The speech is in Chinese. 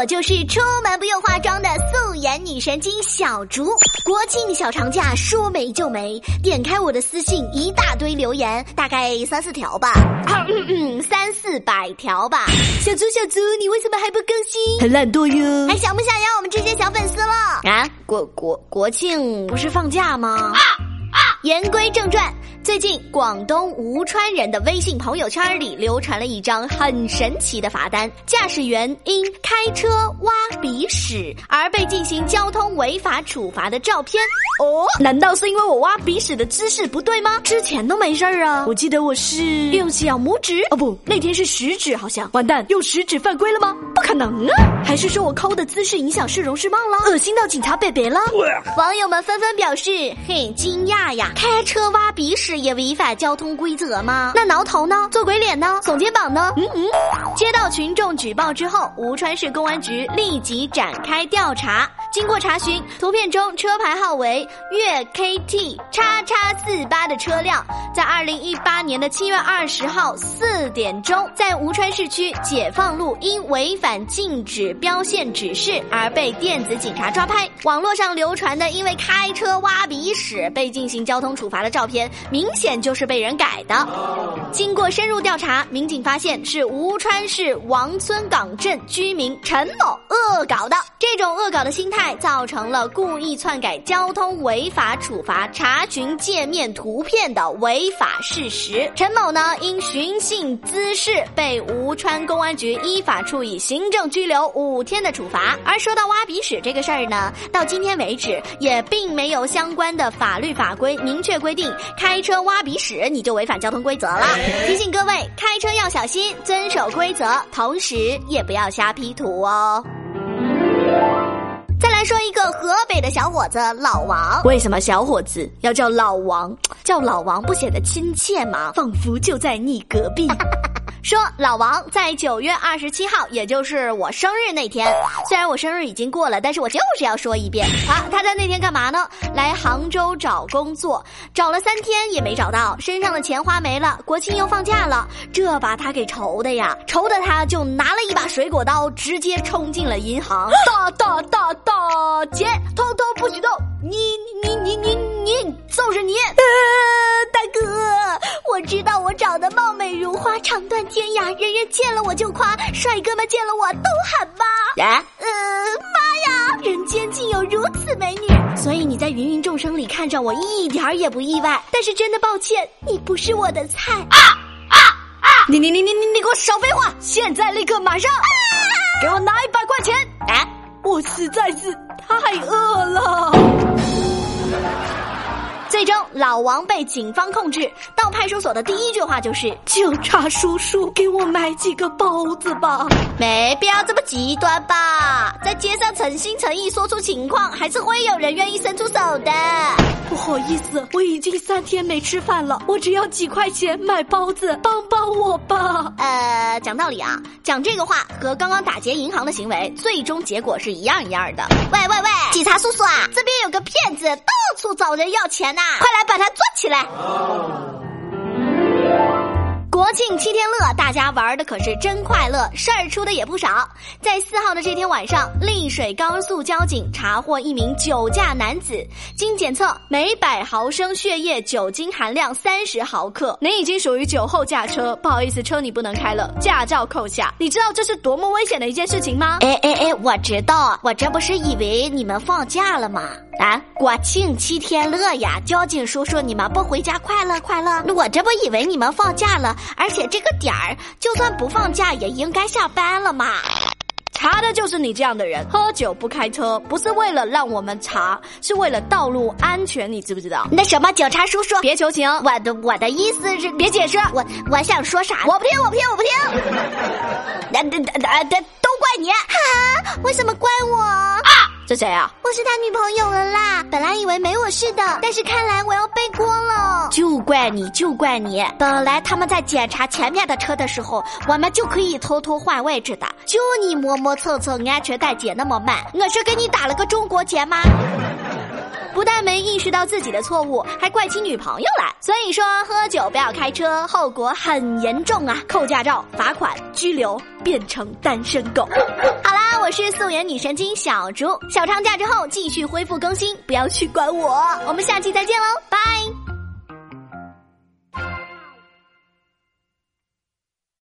我就是出门不用化妆的素颜女神经小竹。国庆小长假说没就没，点开我的私信，一大堆留言，大概三四条吧嗯嗯，三四百条吧。小竹小竹，你为什么还不更新？很懒惰哟。还想不想要我们这些小粉丝了？啊，国国国庆不是放假吗？言归正传。最近，广东吴川人的微信朋友圈里流传了一张很神奇的罚单：驾驶员因开车挖鼻屎而被进行交通违法处罚的照片。哦，难道是因为我挖鼻屎的姿势不对吗？之前都没事儿啊。我记得我是用小拇指，哦不，那天是食指，好像。完蛋，用食指犯规了吗？不可能啊！还是说我抠的姿势影响市容市貌了？恶心到警察贝贝了？网友们纷纷表示很惊讶呀！开车挖鼻屎。也违反交通规则吗？那挠头呢？做鬼脸呢？耸肩膀呢？嗯嗯。接到群众举报之后，吴川市公安局立即展开调查。经过查询，图片中车牌号为粤 KT 叉叉四八的车辆，在二零一八年的七月二十号四点钟，在吴川市区解放路因违反禁止标线指示而被电子警察抓拍。网络上流传的因为开车挖鼻屎被进行交通处罚的照片，明显就是被人改的。经过深入调查，民警发现是吴川市王村港镇居民陈某恶搞的。这种恶搞的心态，造成了故意篡改交通违法处罚查询界面图片的违法事实。陈某呢，因寻衅滋事，被吴川公安局依法处以行政拘留五天的处罚。而说到挖鼻屎这个事儿呢，到今天为止，也并没有相关的法律法规明确规定，开车挖鼻屎你就违反交通规则了。提醒各位，开车要小心，遵守规则，同时也不要瞎 P 图哦。再来说一个河北的小伙子老王，为什么小伙子要叫老王？叫老王不显得亲切吗？仿佛就在你隔壁。说老王在九月二十七号，也就是我生日那天，虽然我生日已经过了，但是我就是要说一遍。啊！他在那天干嘛呢？来杭州找工作，找了三天也没找到，身上的钱花没了，国庆又放假了，这把他给愁的呀，愁的他就拿了一把水果刀，直接冲进了银行，大大大大姐，偷偷不许动，你你你你你，长断天涯，人人见了我就夸，帅哥们见了我都喊妈。啊，呃，妈呀，人间竟有如此美女！所以你在芸芸众生里看着我一点儿也不意外。但是真的抱歉，你不是我的菜。啊啊啊！你你你你你你给我少废话！现在立刻马上，给我拿一百块钱！啊，我实在是太饿了。老王被警方控制。到派出所的第一句话就是：“警察叔叔，给我买几个包子吧。”没必要这么极端吧？在街上诚心诚意说出情况，还是会有人愿意伸出手的。不好意思，我已经三天没吃饭了，我只要几块钱买包子，帮帮我吧。呃，讲道理啊，讲这个话和刚刚打劫银行的行为，最终结果是一样一样的。喂喂喂，警察叔叔啊，这边有个处找人要钱呢。快来把他抓起来！国庆七天乐，大家玩的可是真快乐，事儿出的也不少。在四号的这天晚上，丽水高速交警查获一名酒驾男子，经检测，每百毫升血液酒精含量三十毫克，您已经属于酒后驾车，不好意思，车你不能开了，驾照扣下。你知道这是多么危险的一件事情吗？哎哎哎，我知道，我这不是以为你们放假了吗？啊，国庆七天乐呀，交警叔叔，你们不回家快乐快乐？我这不以为你们放假了。而且这个点儿，就算不放假也应该下班了嘛。查的就是你这样的人，喝酒不开车，不是为了让我们查，是为了道路安全，你知不知道？那什么，警察叔叔，别求情，我的我的意思是，别解释，我我想说啥？我不听，我不听，我不听。那那那那都怪你，哈？为什么怪我？啊！是谁啊？我是他女朋友了啦！本来以为没我事的，但是看来我要背锅了。就怪你，就怪你！本来他们在检查前面的车的时候，我们就可以偷偷换位置的。就你磨磨蹭蹭，安全带解那么慢，我是给你打了个中国结吗？不但没意识到自己的错误，还怪起女朋友来。所以说，喝酒不要开车，后果很严重啊！扣驾照、罚款、拘留，变成单身狗。我是素颜女神经小猪。小长假之后继续恢复更新，不要去管我。我们下期再见喽，拜。